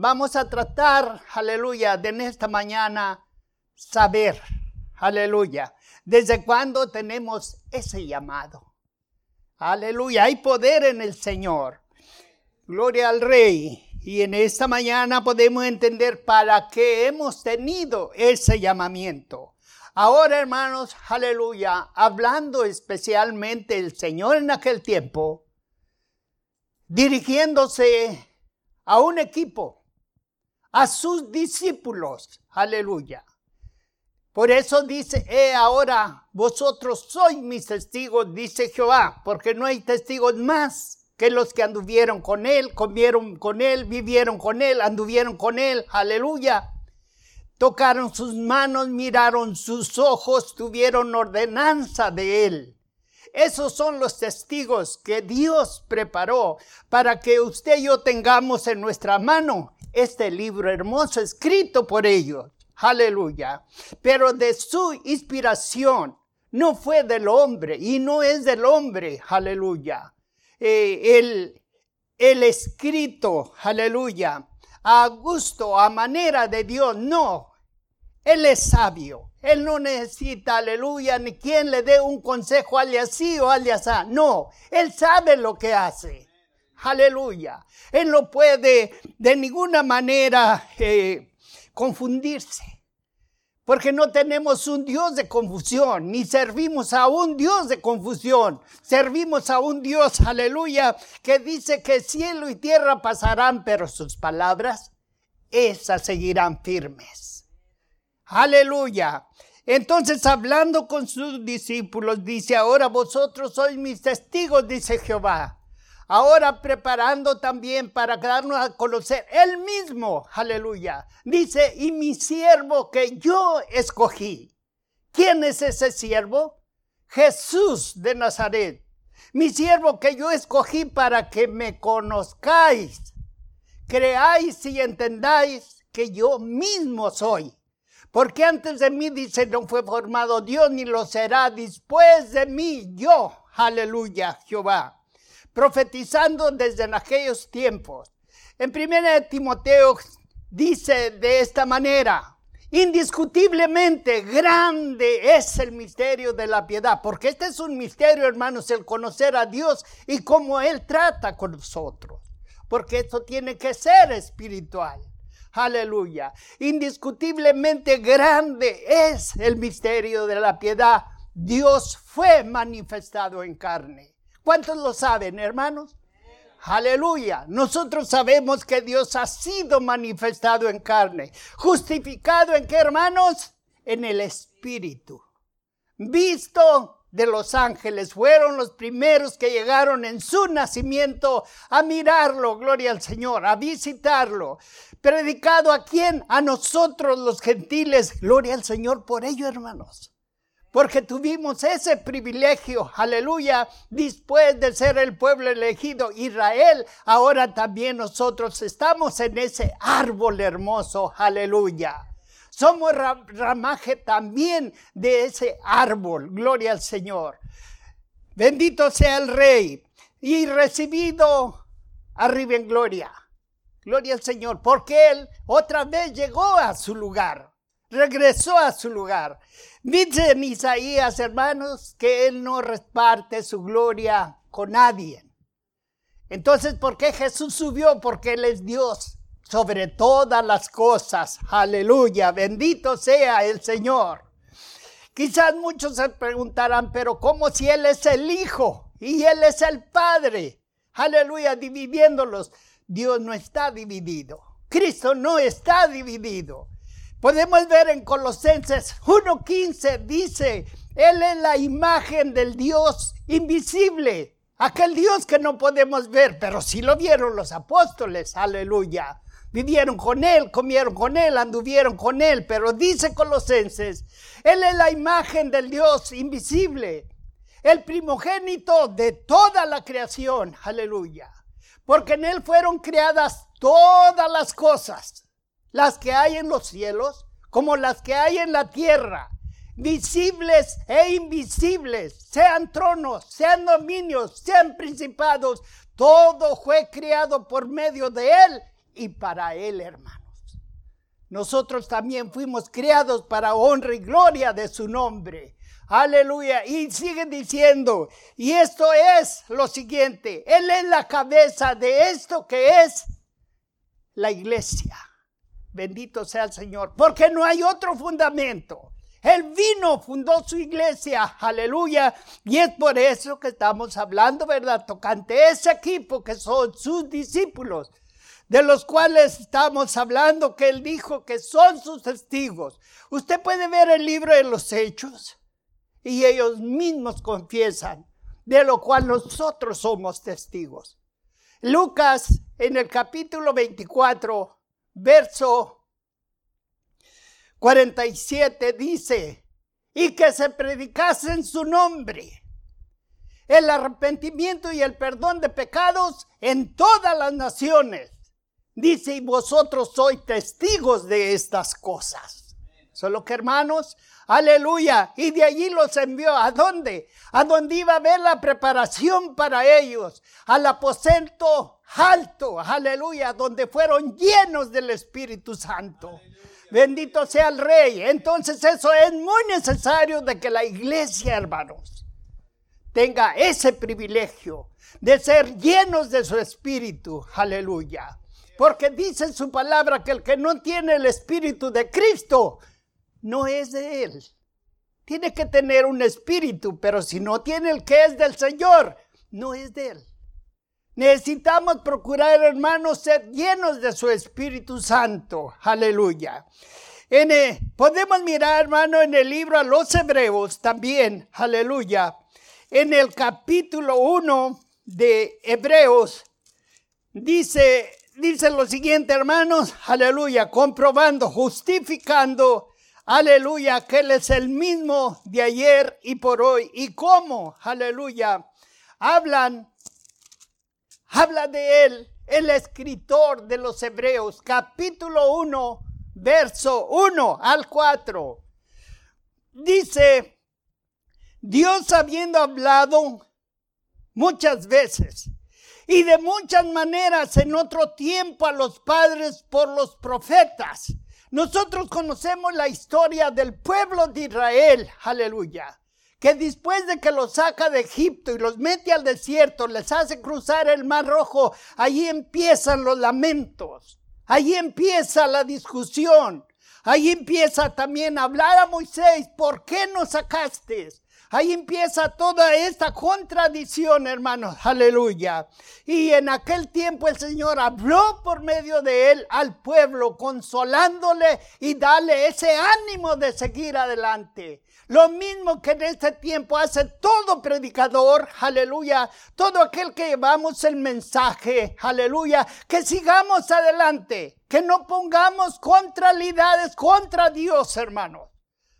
Vamos a tratar, aleluya, de en esta mañana saber, aleluya, desde cuándo tenemos ese llamado. Aleluya, hay poder en el Señor. Gloria al Rey. Y en esta mañana podemos entender para qué hemos tenido ese llamamiento. Ahora, hermanos, aleluya, hablando especialmente el Señor en aquel tiempo, dirigiéndose a un equipo a sus discípulos. Aleluya. Por eso dice, eh, ahora vosotros sois mis testigos, dice Jehová, porque no hay testigos más que los que anduvieron con él, comieron con él, vivieron con él, anduvieron con él. Aleluya. Tocaron sus manos, miraron sus ojos, tuvieron ordenanza de él. Esos son los testigos que Dios preparó para que usted y yo tengamos en nuestra mano este libro hermoso escrito por ellos. Aleluya. Pero de su inspiración no fue del hombre y no es del hombre. Aleluya. Eh, el, el escrito, aleluya, a gusto, a manera de Dios, no. Él es sabio. Él no necesita, aleluya, ni quien le dé un consejo al así o al. No, él sabe lo que hace. Aleluya. Él no puede de ninguna manera eh, confundirse. Porque no tenemos un Dios de confusión, ni servimos a un Dios de confusión. Servimos a un Dios, aleluya, que dice que cielo y tierra pasarán, pero sus palabras, esas seguirán firmes. Aleluya. Entonces, hablando con sus discípulos, dice, ahora vosotros sois mis testigos, dice Jehová ahora preparando también para darnos a conocer él mismo, aleluya. Dice, y mi siervo que yo escogí. ¿Quién es ese siervo? Jesús de Nazaret. Mi siervo que yo escogí para que me conozcáis, creáis y entendáis que yo mismo soy. Porque antes de mí, dice, no fue formado Dios ni lo será después de mí yo. Aleluya, Jehová profetizando desde aquellos tiempos. En 1 Timoteo dice de esta manera, Indiscutiblemente grande es el misterio de la piedad, porque este es un misterio, hermanos, el conocer a Dios y cómo Él trata con nosotros, porque esto tiene que ser espiritual. Aleluya. Indiscutiblemente grande es el misterio de la piedad. Dios fue manifestado en carne. ¿Cuántos lo saben, hermanos? Aleluya. Nosotros sabemos que Dios ha sido manifestado en carne. Justificado en qué, hermanos? En el Espíritu. Visto de los ángeles. Fueron los primeros que llegaron en su nacimiento a mirarlo, gloria al Señor, a visitarlo. Predicado a quién? A nosotros los gentiles. Gloria al Señor por ello, hermanos porque tuvimos ese privilegio, aleluya, después de ser el pueblo elegido Israel, ahora también nosotros estamos en ese árbol hermoso, aleluya. Somos ramaje también de ese árbol, gloria al Señor. Bendito sea el Rey y recibido arriba en gloria. Gloria al Señor, porque Él otra vez llegó a su lugar regresó a su lugar. Dice en Isaías, hermanos, que Él no reparte su gloria con nadie. Entonces, ¿por qué Jesús subió? Porque Él es Dios sobre todas las cosas. Aleluya, bendito sea el Señor. Quizás muchos se preguntarán, pero ¿cómo si Él es el Hijo y Él es el Padre? Aleluya, dividiéndolos. Dios no está dividido. Cristo no está dividido. Podemos ver en Colosenses 1.15, dice, Él es la imagen del Dios invisible, aquel Dios que no podemos ver, pero sí lo vieron los apóstoles, aleluya. vivieron con él, comieron con él, anduvieron con él, pero dice Colosenses, él es la imagen del Dios invisible, el primogénito de toda la creación, aleluya, porque en él fueron creadas todas las cosas, las que hay en los cielos como las que hay en la tierra, visibles e invisibles, sean tronos, sean dominios, sean principados, todo fue creado por medio de Él y para Él, hermanos. Nosotros también fuimos creados para honra y gloria de su nombre. Aleluya. Y sigue diciendo, y esto es lo siguiente, Él es la cabeza de esto que es la iglesia. Bendito sea el Señor, porque no hay otro fundamento. Él vino, fundó su iglesia, aleluya. Y es por eso que estamos hablando, ¿verdad? Tocante ese equipo que son sus discípulos, de los cuales estamos hablando, que Él dijo que son sus testigos. Usted puede ver el libro de los hechos y ellos mismos confiesan, de lo cual nosotros somos testigos. Lucas en el capítulo 24 verso 47 dice, y que se predicase en su nombre el arrepentimiento y el perdón de pecados en todas las naciones. Dice, y vosotros sois testigos de estas cosas. Solo que hermanos, aleluya, y de allí los envió. ¿A dónde? A donde iba a ver la preparación para ellos, al aposento alto, aleluya, donde fueron llenos del Espíritu Santo. Bendito sea el Rey. Entonces eso es muy necesario de que la iglesia, hermanos, tenga ese privilegio de ser llenos de su Espíritu. Aleluya. Porque dice en su palabra que el que no tiene el Espíritu de Cristo no es de Él. Tiene que tener un Espíritu, pero si no tiene el que es del Señor, no es de Él. Necesitamos procurar, hermanos, ser llenos de su Espíritu Santo. Aleluya. Eh, podemos mirar, hermano, en el libro a los Hebreos también. Aleluya. En el capítulo 1 de Hebreos dice, dice lo siguiente, hermanos. Aleluya. Comprobando, justificando. Aleluya, que Él es el mismo de ayer y por hoy. ¿Y cómo? Aleluya. Hablan habla de él el escritor de los Hebreos, capítulo 1, verso 1 al 4. Dice, Dios habiendo hablado muchas veces y de muchas maneras en otro tiempo a los padres por los profetas. Nosotros conocemos la historia del pueblo de Israel, aleluya que después de que los saca de Egipto y los mete al desierto, les hace cruzar el mar rojo, ahí empiezan los lamentos, ahí empieza la discusión, ahí empieza también a hablar a Moisés, ¿por qué nos sacaste? Ahí empieza toda esta contradicción, hermanos. Aleluya. Y en aquel tiempo el Señor habló por medio de él al pueblo, consolándole y dale ese ánimo de seguir adelante. Lo mismo que en este tiempo hace todo predicador, aleluya, todo aquel que llevamos el mensaje, aleluya, que sigamos adelante, que no pongamos contrariedades contra Dios, hermanos.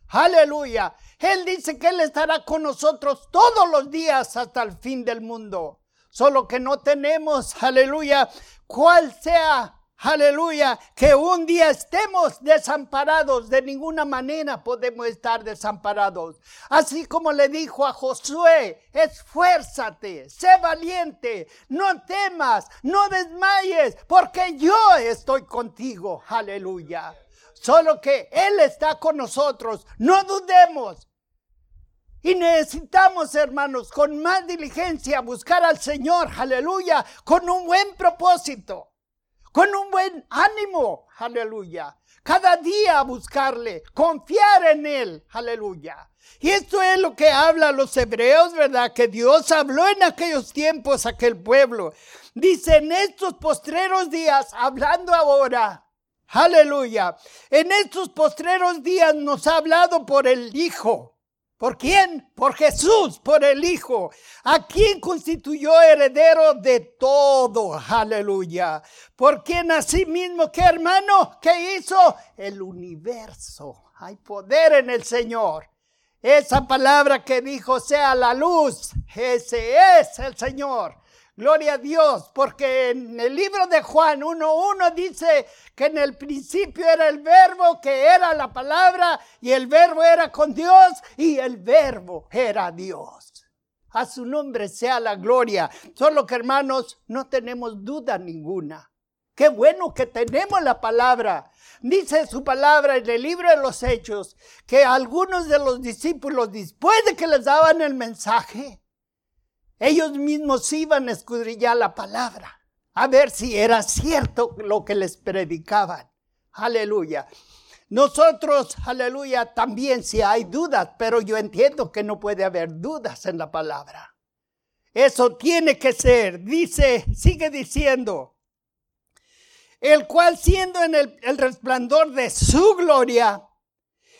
Aleluya. Él dice que Él estará con nosotros todos los días hasta el fin del mundo. Solo que no tenemos, aleluya, cuál sea Aleluya, que un día estemos desamparados, de ninguna manera podemos estar desamparados. Así como le dijo a Josué, esfuérzate, sé valiente, no temas, no desmayes, porque yo estoy contigo. Aleluya. Solo que Él está con nosotros, no dudemos. Y necesitamos, hermanos, con más diligencia buscar al Señor, aleluya, con un buen propósito con un buen ánimo, aleluya. Cada día buscarle, confiar en Él, aleluya. Y esto es lo que habla los hebreos, ¿verdad? Que Dios habló en aquellos tiempos a aquel pueblo. Dice, en estos postreros días, hablando ahora, aleluya, en estos postreros días nos ha hablado por el Hijo. ¿Por quién? Por Jesús, por el Hijo, a quien constituyó heredero de todo. Aleluya. Por quien mismo, ¿qué hermano? ¿Qué hizo? El universo. Hay poder en el Señor. Esa palabra que dijo sea la luz, ese es el Señor. Gloria a Dios, porque en el libro de Juan 1.1 dice que en el principio era el verbo, que era la palabra, y el verbo era con Dios, y el verbo era Dios. A su nombre sea la gloria. Solo que hermanos, no tenemos duda ninguna. Qué bueno que tenemos la palabra. Dice su palabra en el libro de los Hechos que algunos de los discípulos, después de que les daban el mensaje, ellos mismos iban a escudrillar la palabra, a ver si era cierto lo que les predicaban. Aleluya. Nosotros, aleluya, también si hay dudas, pero yo entiendo que no puede haber dudas en la palabra. Eso tiene que ser, dice, sigue diciendo, el cual siendo en el, el resplandor de su gloria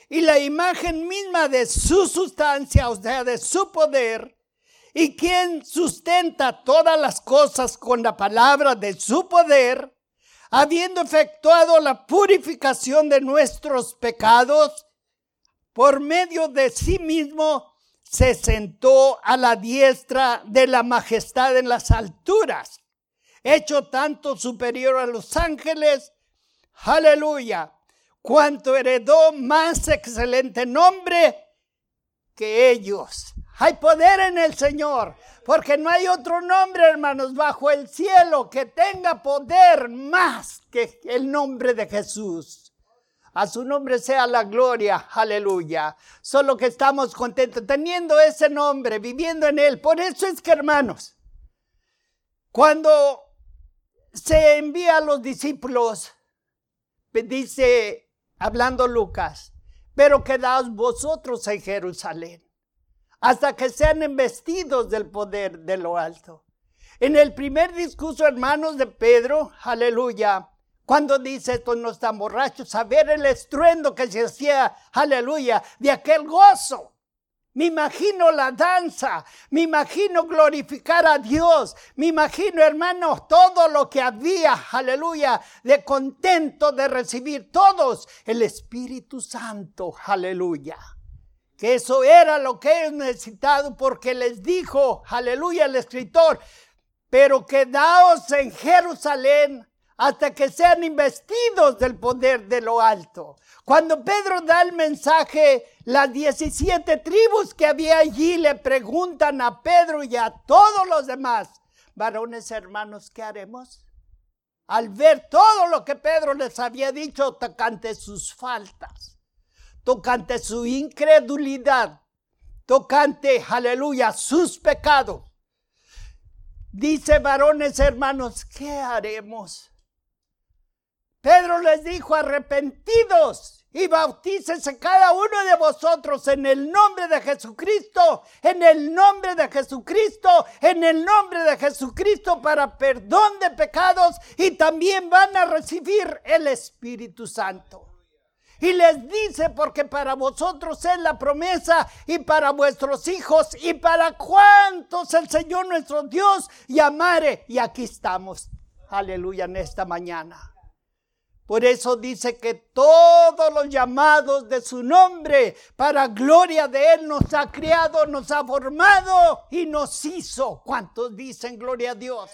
y la imagen misma de su sustancia, o sea, de su poder, y quien sustenta todas las cosas con la palabra de su poder, habiendo efectuado la purificación de nuestros pecados, por medio de sí mismo se sentó a la diestra de la majestad en las alturas, hecho tanto superior a los ángeles, aleluya, cuanto heredó más excelente nombre que ellos. Hay poder en el Señor, porque no hay otro nombre, hermanos, bajo el cielo que tenga poder más que el nombre de Jesús. A su nombre sea la gloria, aleluya. Solo que estamos contentos teniendo ese nombre, viviendo en él. Por eso es que, hermanos, cuando se envía a los discípulos, dice, hablando Lucas, pero quedaos vosotros en Jerusalén hasta que sean investidos del poder de lo alto. En el primer discurso, hermanos de Pedro, aleluya, cuando dice estos no están borrachos, a ver el estruendo que se hacía, aleluya, de aquel gozo. Me imagino la danza, me imagino glorificar a Dios, me imagino, hermanos, todo lo que había, aleluya, de contento de recibir todos. El Espíritu Santo, aleluya. Que eso era lo que ellos necesitaban porque les dijo, aleluya, el escritor, pero quedaos en Jerusalén hasta que sean investidos del poder de lo alto. Cuando Pedro da el mensaje, las 17 tribus que había allí le preguntan a Pedro y a todos los demás, varones hermanos, ¿qué haremos? Al ver todo lo que Pedro les había dicho tocante sus faltas tocante su incredulidad, tocante, aleluya, sus pecados. Dice varones hermanos, ¿qué haremos? Pedro les dijo, arrepentidos y bautícense cada uno de vosotros en el nombre de Jesucristo, en el nombre de Jesucristo, en el nombre de Jesucristo para perdón de pecados y también van a recibir el Espíritu Santo. Y les dice, porque para vosotros es la promesa y para vuestros hijos y para cuantos el Señor nuestro Dios llamare. Y aquí estamos, aleluya, en esta mañana. Por eso dice que todos los llamados de su nombre, para gloria de Él, nos ha criado, nos ha formado y nos hizo. ¿Cuántos dicen gloria a Dios?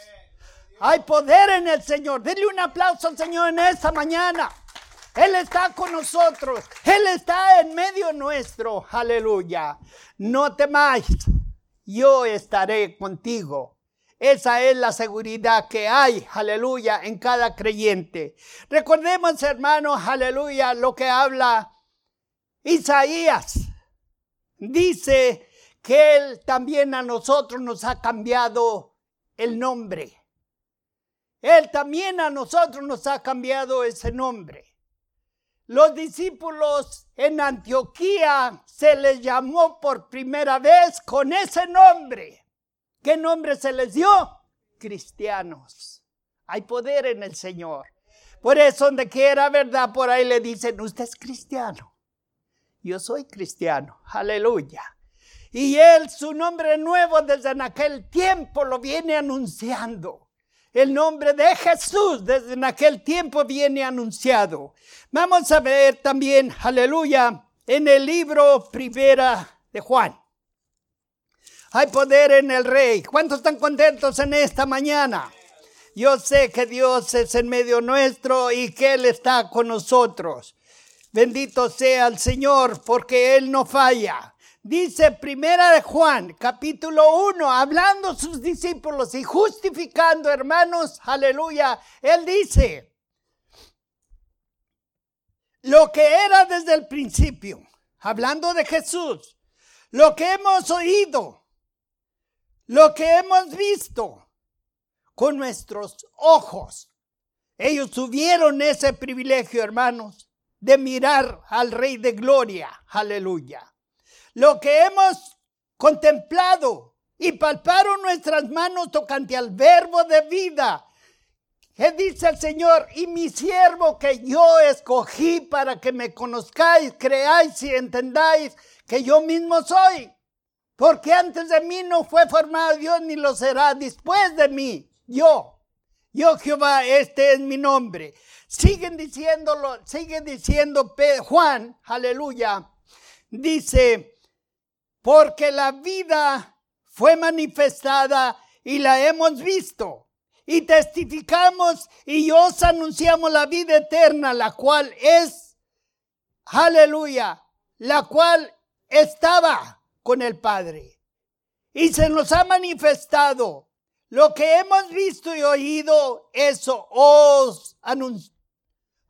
Hay poder en el Señor. Denle un aplauso al Señor en esta mañana. Él está con nosotros. Él está en medio nuestro. Aleluya. No temáis. Yo estaré contigo. Esa es la seguridad que hay, aleluya, en cada creyente. Recordemos, hermanos, aleluya, lo que habla Isaías. Dice que Él también a nosotros nos ha cambiado el nombre. Él también a nosotros nos ha cambiado ese nombre. Los discípulos en Antioquía se les llamó por primera vez con ese nombre. ¿Qué nombre se les dio? Cristianos. Hay poder en el Señor. Por eso, donde quiera verdad, por ahí le dicen, usted es cristiano. Yo soy cristiano. Aleluya. Y él, su nombre nuevo desde en aquel tiempo lo viene anunciando. El nombre de Jesús desde en aquel tiempo viene anunciado. Vamos a ver también, aleluya, en el libro primera de Juan. Hay poder en el rey. ¿Cuántos están contentos en esta mañana? Yo sé que Dios es en medio nuestro y que Él está con nosotros. Bendito sea el Señor porque Él no falla. Dice Primera de Juan, capítulo 1, hablando a sus discípulos y justificando, hermanos, aleluya. Él dice, lo que era desde el principio, hablando de Jesús, lo que hemos oído, lo que hemos visto con nuestros ojos. Ellos tuvieron ese privilegio, hermanos, de mirar al Rey de Gloria, aleluya lo que hemos contemplado y palparon nuestras manos tocante al verbo de vida. Que dice el Señor, y mi siervo que yo escogí para que me conozcáis, creáis y entendáis que yo mismo soy. Porque antes de mí no fue formado Dios ni lo será después de mí. Yo, yo Jehová, este es mi nombre. Siguen diciéndolo, sigue diciendo Juan, aleluya. Dice, porque la vida fue manifestada y la hemos visto. Y testificamos y os anunciamos la vida eterna, la cual es, aleluya, la cual estaba con el Padre. Y se nos ha manifestado lo que hemos visto y oído, eso os anunciamos.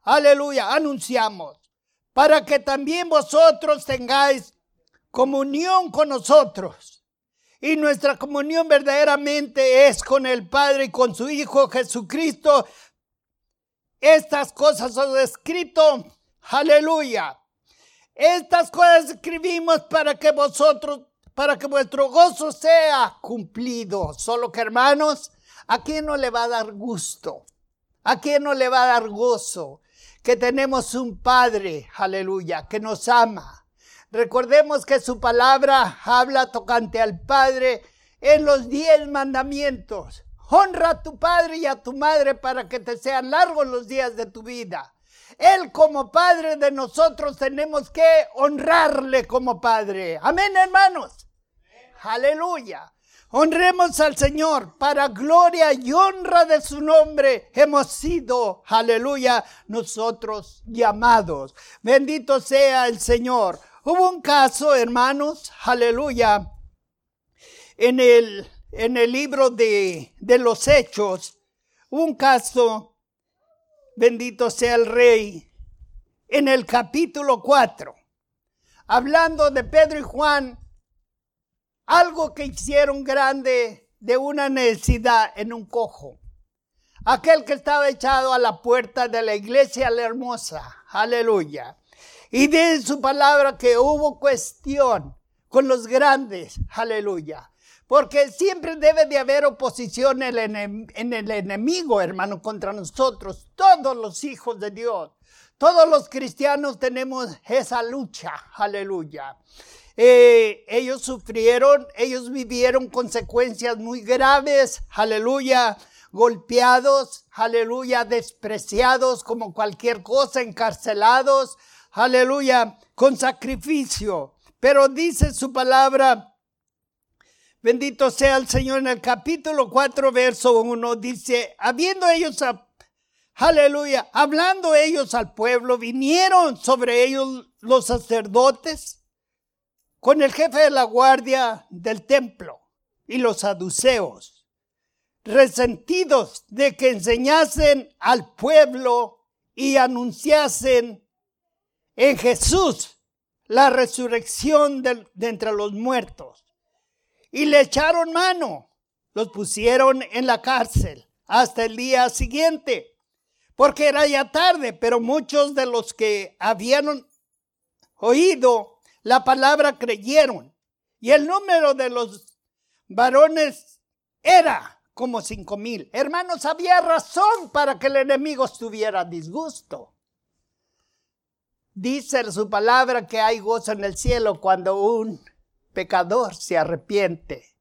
Aleluya, anunciamos. Para que también vosotros tengáis comunión con nosotros. Y nuestra comunión verdaderamente es con el Padre y con su Hijo Jesucristo. Estas cosas os escrito, aleluya. Estas cosas escribimos para que vosotros, para que vuestro gozo sea cumplido. Solo que hermanos, ¿a quién no le va a dar gusto? ¿A quién no le va a dar gozo? Que tenemos un Padre, aleluya, que nos ama Recordemos que su palabra habla tocante al Padre en los diez mandamientos. Honra a tu padre y a tu madre para que te sean largos los días de tu vida. Él como Padre de nosotros tenemos que honrarle como Padre. Amén, hermanos. Aleluya. Honremos al Señor para gloria y honra de su nombre. Hemos sido, aleluya, nosotros llamados. Bendito sea el Señor. Hubo un caso, hermanos, aleluya, en el, en el libro de, de los Hechos, un caso, bendito sea el Rey, en el capítulo 4, hablando de Pedro y Juan, algo que hicieron grande de una necesidad en un cojo. Aquel que estaba echado a la puerta de la iglesia la hermosa. Aleluya. Y de su palabra que hubo cuestión con los grandes. Aleluya. Porque siempre debe de haber oposición en el, enemigo, hermano, contra nosotros. Todos los hijos de Dios. Todos los cristianos tenemos esa lucha. Aleluya. Eh, ellos sufrieron, ellos vivieron consecuencias muy graves. Aleluya golpeados, aleluya, despreciados como cualquier cosa, encarcelados, aleluya, con sacrificio. Pero dice su palabra, bendito sea el Señor, en el capítulo 4, verso 1, dice, habiendo ellos, aleluya, hablando ellos al pueblo, vinieron sobre ellos los sacerdotes con el jefe de la guardia del templo y los saduceos, resentidos de que enseñasen al pueblo y anunciasen en Jesús la resurrección de, entre los muertos. Y le echaron mano, los pusieron en la cárcel hasta el día siguiente, porque era ya tarde, pero muchos de los que habían oído la palabra creyeron. Y el número de los varones era como cinco mil. Hermanos, había razón para que el enemigo estuviera disgusto. Dice su palabra que hay gozo en el cielo cuando un pecador se arrepiente.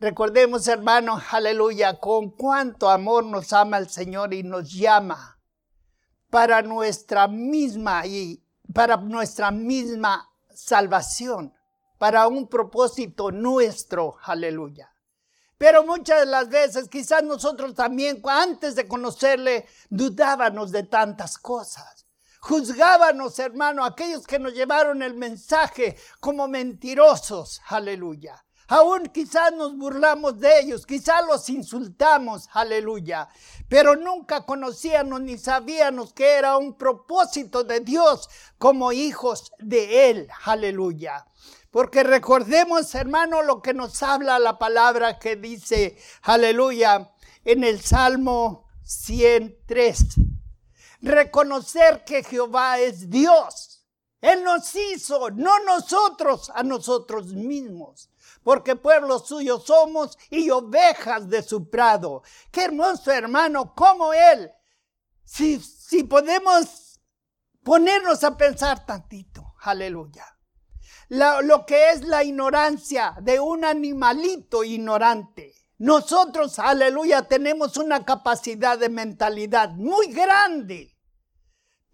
Recordemos, hermanos, aleluya, con cuánto amor nos ama el Señor y nos llama para nuestra misma y para nuestra misma salvación, para un propósito nuestro, aleluya. Pero muchas de las veces, quizás nosotros también, antes de conocerle, dudábamos de tantas cosas. Juzgábamos, hermano, aquellos que nos llevaron el mensaje como mentirosos. Aleluya. Aún quizás nos burlamos de ellos, quizás los insultamos, aleluya. Pero nunca conocíamos ni sabíamos que era un propósito de Dios como hijos de Él, aleluya. Porque recordemos, hermano, lo que nos habla la palabra que dice, aleluya, en el Salmo 103 reconocer que Jehová es Dios. Él nos hizo, no nosotros a nosotros mismos, porque pueblo suyo somos y ovejas de su prado. Qué hermoso hermano, como Él. Si, si podemos ponernos a pensar tantito, aleluya. lo que es la ignorancia de un animalito ignorante. Nosotros, aleluya, tenemos una capacidad de mentalidad muy grande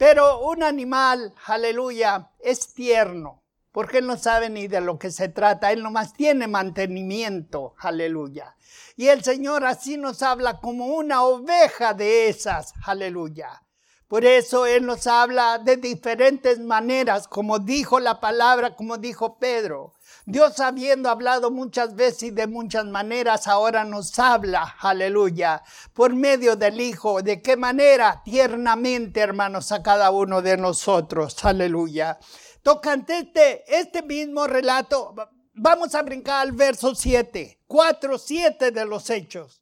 pero un animal, aleluya, es tierno, porque él no sabe ni de lo que se trata, él nomás tiene mantenimiento, aleluya. Y el Señor así nos habla como una oveja de esas, aleluya. Por eso Él nos habla de diferentes maneras, como dijo la palabra, como dijo Pedro. Dios habiendo hablado muchas veces y de muchas maneras, ahora nos habla, aleluya, por medio del Hijo. ¿De qué manera? Tiernamente, hermanos, a cada uno de nosotros, aleluya. Tocante este, este mismo relato, vamos a brincar al verso 7, 4, 7 de los hechos.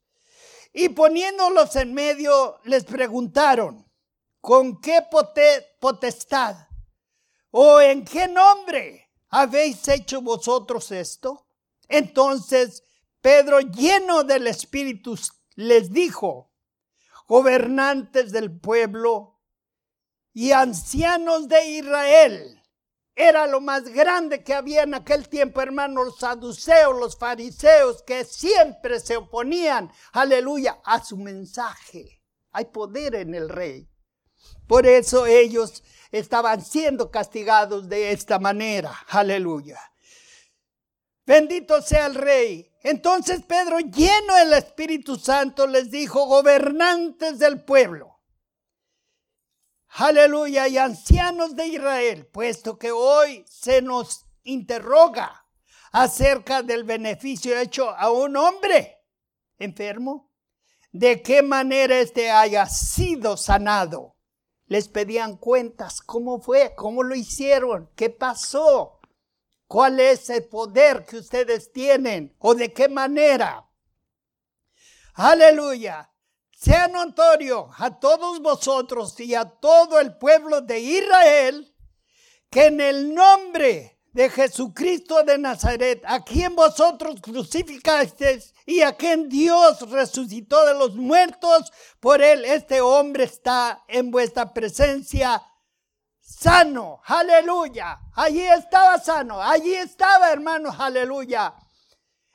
Y poniéndolos en medio, les preguntaron, ¿con qué potestad? ¿O en qué nombre? ¿Habéis hecho vosotros esto? Entonces Pedro, lleno del Espíritu, les dijo, gobernantes del pueblo y ancianos de Israel, era lo más grande que había en aquel tiempo, hermanos, los saduceos, los fariseos, que siempre se oponían, aleluya, a su mensaje. Hay poder en el rey. Por eso ellos estaban siendo castigados de esta manera. Aleluya. Bendito sea el rey. Entonces Pedro, lleno del Espíritu Santo, les dijo, gobernantes del pueblo. Aleluya, y ancianos de Israel, puesto que hoy se nos interroga acerca del beneficio hecho a un hombre enfermo, de qué manera éste haya sido sanado les pedían cuentas, cómo fue, cómo lo hicieron, qué pasó, cuál es el poder que ustedes tienen o de qué manera. Aleluya. Sea notorio a todos vosotros y a todo el pueblo de Israel que en el nombre de Jesucristo de Nazaret, a quien vosotros crucificasteis y a quien Dios resucitó de los muertos, por él este hombre está en vuestra presencia sano, aleluya. Allí estaba sano, allí estaba hermanos, aleluya.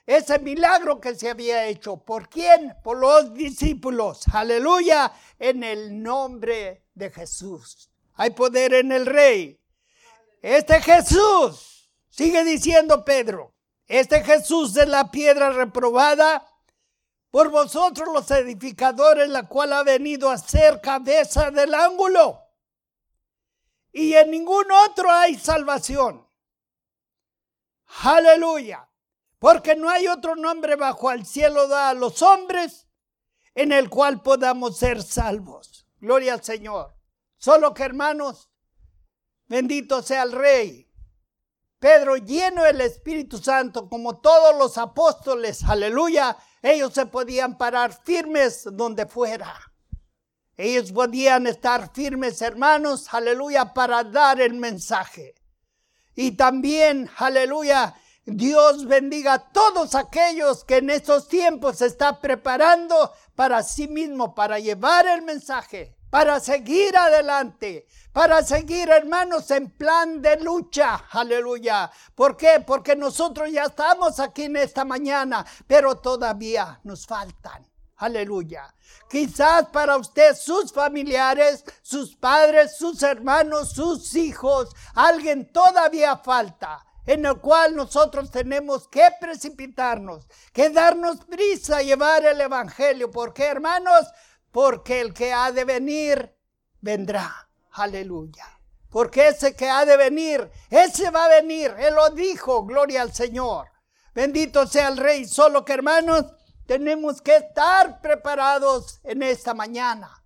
Ese milagro que se había hecho, ¿por quién? Por los discípulos, aleluya, en el nombre de Jesús. Hay poder en el rey. Este Jesús Sigue diciendo Pedro, este Jesús es la piedra reprobada por vosotros los edificadores, la cual ha venido a ser cabeza del ángulo. Y en ningún otro hay salvación. Aleluya. Porque no hay otro nombre bajo el cielo da a los hombres en el cual podamos ser salvos. Gloria al Señor. Solo que hermanos, bendito sea el Rey Pedro, lleno del Espíritu Santo, como todos los apóstoles, aleluya, ellos se podían parar firmes donde fuera. Ellos podían estar firmes, hermanos, aleluya, para dar el mensaje. Y también, aleluya, Dios bendiga a todos aquellos que en estos tiempos se está preparando para sí mismo, para llevar el mensaje para seguir adelante, para seguir hermanos en plan de lucha. Aleluya. ¿Por qué? Porque nosotros ya estamos aquí en esta mañana, pero todavía nos faltan. Aleluya. Quizás para usted, sus familiares, sus padres, sus hermanos, sus hijos, alguien todavía falta en el cual nosotros tenemos que precipitarnos, que darnos prisa a llevar el Evangelio. ¿Por qué, hermanos? Porque el que ha de venir, vendrá. Aleluya. Porque ese que ha de venir, ese va a venir. Él lo dijo, gloria al Señor. Bendito sea el Rey. Solo que, hermanos, tenemos que estar preparados en esta mañana.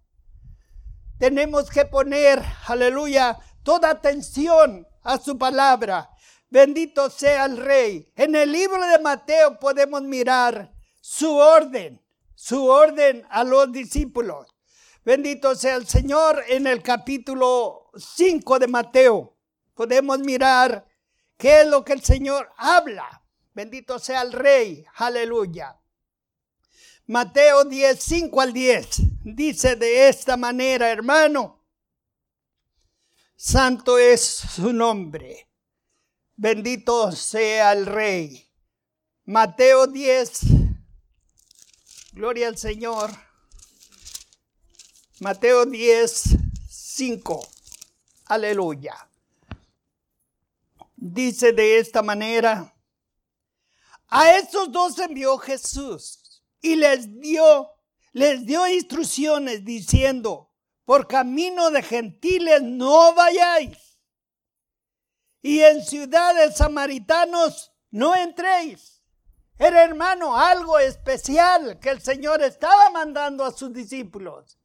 Tenemos que poner, aleluya, toda atención a su palabra. Bendito sea el Rey. En el libro de Mateo podemos mirar su orden, su orden a los discípulos. Bendito sea el Señor. En el capítulo 5 de Mateo podemos mirar qué es lo que el Señor habla. Bendito sea el Rey. Aleluya. Mateo 10, 5 al 10. Dice de esta manera, hermano. Santo es su nombre. Bendito sea el Rey. Mateo 10. Gloria al Señor. Mateo 10, 5. Aleluya. Dice de esta manera, a estos dos envió Jesús y les dio, les dio instrucciones diciendo, por camino de gentiles no vayáis y en ciudades samaritanos no entréis. Era hermano algo especial que el Señor estaba mandando a sus discípulos.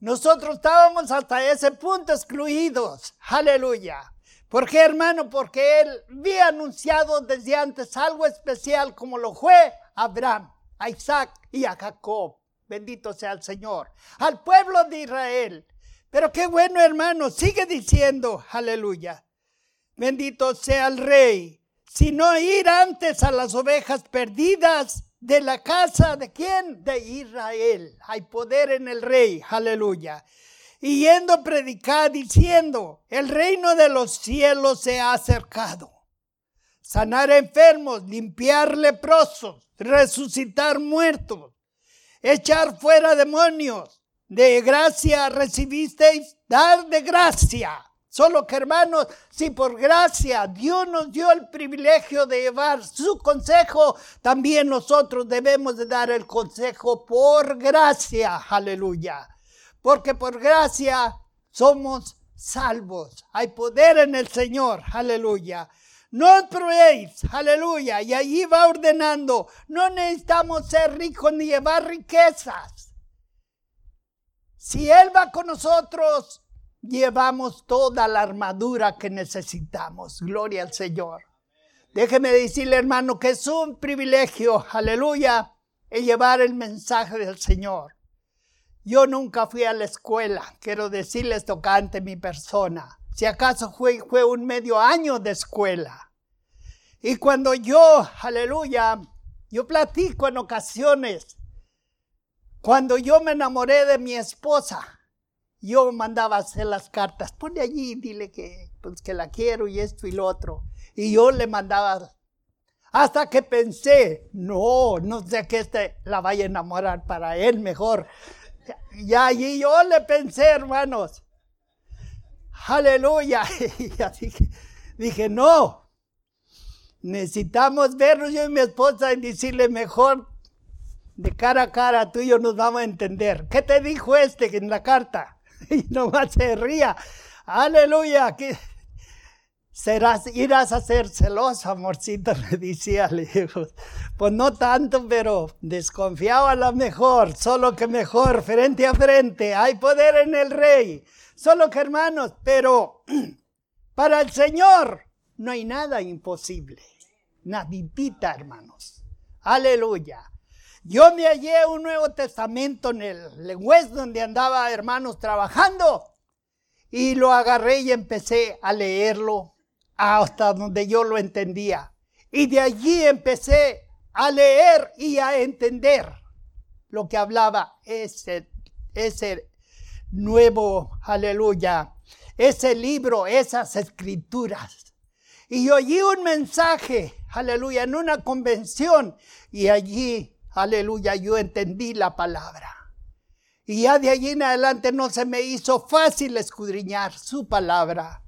Nosotros estábamos hasta ese punto excluidos. Aleluya. ¿Por qué, hermano? Porque Él había anunciado desde antes algo especial como lo fue Abraham, a Isaac y a Jacob. Bendito sea el Señor. Al pueblo de Israel. Pero qué bueno, hermano. Sigue diciendo, aleluya. Bendito sea el rey, sino ir antes a las ovejas perdidas de la casa de quién? De Israel. Hay poder en el rey, aleluya. Y yendo a predicar diciendo, el reino de los cielos se ha acercado. Sanar enfermos, limpiar leprosos, resucitar muertos, echar fuera demonios. De gracia recibisteis, dar de gracia. Solo que hermanos, si por gracia Dios nos dio el privilegio de llevar su consejo, también nosotros debemos de dar el consejo por gracia. Aleluya. Porque por gracia somos salvos. Hay poder en el Señor. Aleluya. No os probéis, aleluya, y allí va ordenando, no necesitamos ser ricos ni llevar riquezas. Si Él va con nosotros, llevamos toda la armadura que necesitamos. Gloria al Señor. Déjeme decirle, hermano, que es un privilegio, aleluya, el llevar el mensaje del Señor. Yo nunca fui a la escuela, quiero decirles tocante mi persona. Si acaso fue, fue un medio año de escuela. Y cuando yo, aleluya, yo platico en ocasiones, cuando yo me enamoré de mi esposa, yo mandaba hacer las cartas, pone allí, dile que, pues, que la quiero y esto y lo otro. Y yo le mandaba, hasta que pensé, no, no sé que este la vaya a enamorar para él mejor. Y allí yo le pensé, hermanos, aleluya. Y así dije, no, necesitamos vernos yo y mi esposa y decirle mejor de cara a cara, tú y yo nos vamos a entender. ¿Qué te dijo este en la carta? y nomás se ría. Aleluya. Que serás, irás a ser celoso, amorcito, le decía, le. Pues no tanto, pero desconfiaba a lo mejor, solo que mejor, frente a frente. Hay poder en el rey. Solo que hermanos, pero para el Señor no hay nada imposible. Naditita, hermanos. Aleluya. Yo me hallé un Nuevo Testamento en el lenguaje donde andaba hermanos trabajando y lo agarré y empecé a leerlo hasta donde yo lo entendía. Y de allí empecé a leer y a entender lo que hablaba ese, ese nuevo, aleluya, ese libro, esas escrituras. Y oí un mensaje, aleluya, en una convención y allí, aleluya, yo entendí la palabra. Y ya de allí en adelante no se me hizo fácil escudriñar su palabra.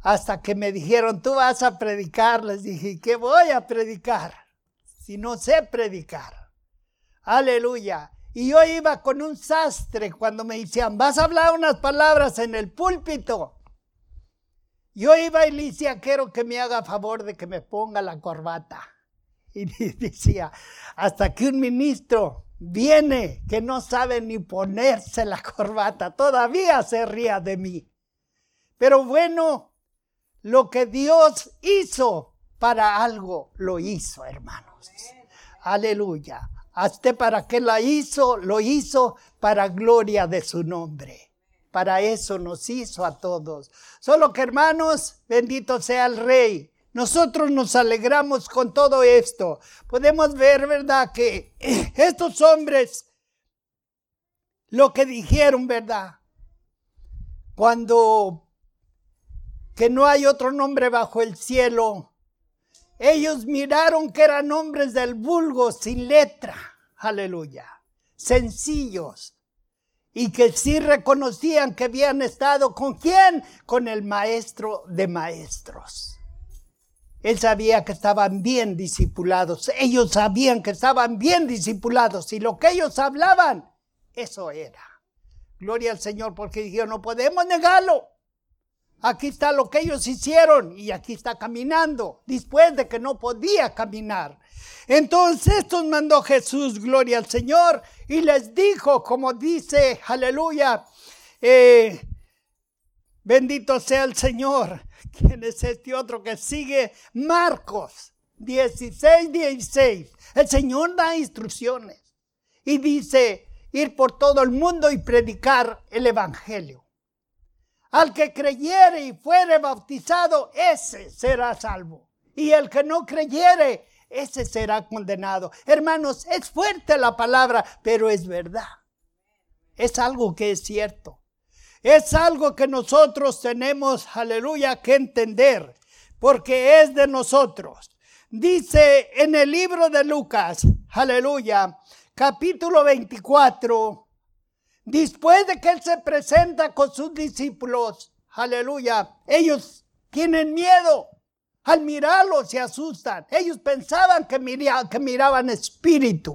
Hasta que me dijeron, tú vas a predicar. Les dije, ¿qué voy a predicar? Si no sé predicar. Aleluya. Y yo iba con un sastre cuando me decían, vas a hablar unas palabras en el púlpito. Yo iba y le decía, quiero que me haga favor de que me ponga la corbata. Y decía, hasta que un ministro viene que no sabe ni ponerse la corbata, todavía se ría de mí. Pero bueno, lo que Dios hizo para algo, lo hizo, hermanos. Aleluya. Hasta para qué la hizo, lo hizo para gloria de su nombre. Para eso nos hizo a todos. Solo que hermanos, bendito sea el Rey. Nosotros nos alegramos con todo esto. Podemos ver, ¿verdad? Que estos hombres, lo que dijeron, ¿verdad? Cuando que no hay otro nombre bajo el cielo, ellos miraron que eran hombres del vulgo, sin letra, aleluya, sencillos, y que sí reconocían que habían estado con quién, con el maestro de maestros. Él sabía que estaban bien discipulados, ellos sabían que estaban bien discipulados y lo que ellos hablaban, eso era. Gloria al Señor porque dijeron, no podemos negarlo. Aquí está lo que ellos hicieron y aquí está caminando, después de que no podía caminar. Entonces estos mandó Jesús, gloria al Señor, y les dijo, como dice, aleluya, eh, bendito sea el Señor. ¿Quién es este otro que sigue? Marcos 16, 16. El Señor da instrucciones y dice, ir por todo el mundo y predicar el Evangelio. Al que creyere y fuere bautizado, ese será salvo. Y el que no creyere, ese será condenado. Hermanos, es fuerte la palabra, pero es verdad. Es algo que es cierto. Es algo que nosotros tenemos, aleluya, que entender, porque es de nosotros. Dice en el libro de Lucas, aleluya, capítulo 24, Después de que Él se presenta con sus discípulos, aleluya, ellos tienen miedo. Al mirarlo se asustan. Ellos pensaban que, que miraban espíritu.